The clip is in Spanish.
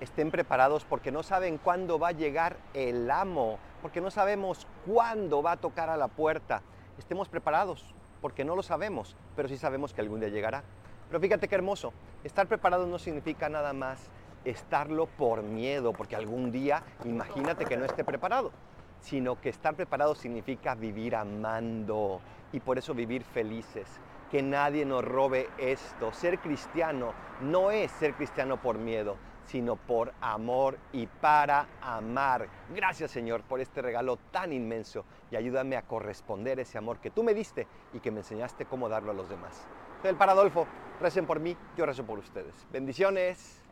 estén preparados porque no saben cuándo va a llegar el amo, porque no sabemos cuándo va a tocar a la puerta. Estemos preparados porque no lo sabemos, pero sí sabemos que algún día llegará. Pero fíjate qué hermoso, estar preparado no significa nada más estarlo por miedo, porque algún día imagínate que no esté preparado, sino que estar preparado significa vivir amando y por eso vivir felices. Que nadie nos robe esto. Ser cristiano no es ser cristiano por miedo, sino por amor y para amar. Gracias Señor por este regalo tan inmenso y ayúdame a corresponder ese amor que tú me diste y que me enseñaste cómo darlo a los demás. Soy el Paradolfo, recen por mí, yo rezo por ustedes. Bendiciones.